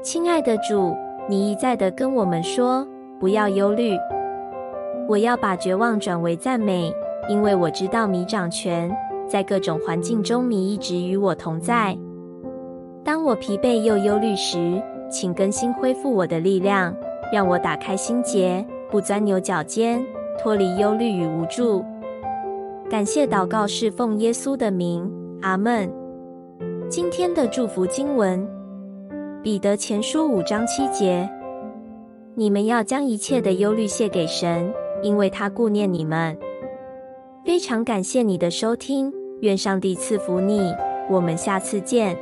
亲爱的主，你一再地跟我们说，不要忧虑。我要把绝望转为赞美，因为我知道你掌权，在各种环境中，你一直与我同在。当我疲惫又忧虑时，请更新恢复我的力量，让我打开心结，不钻牛角尖，脱离忧虑与无助。感谢祷告是奉耶稣的名，阿门。今天的祝福经文：彼得前书五章七节，你们要将一切的忧虑卸给神。因为他顾念你们，非常感谢你的收听，愿上帝赐福你，我们下次见。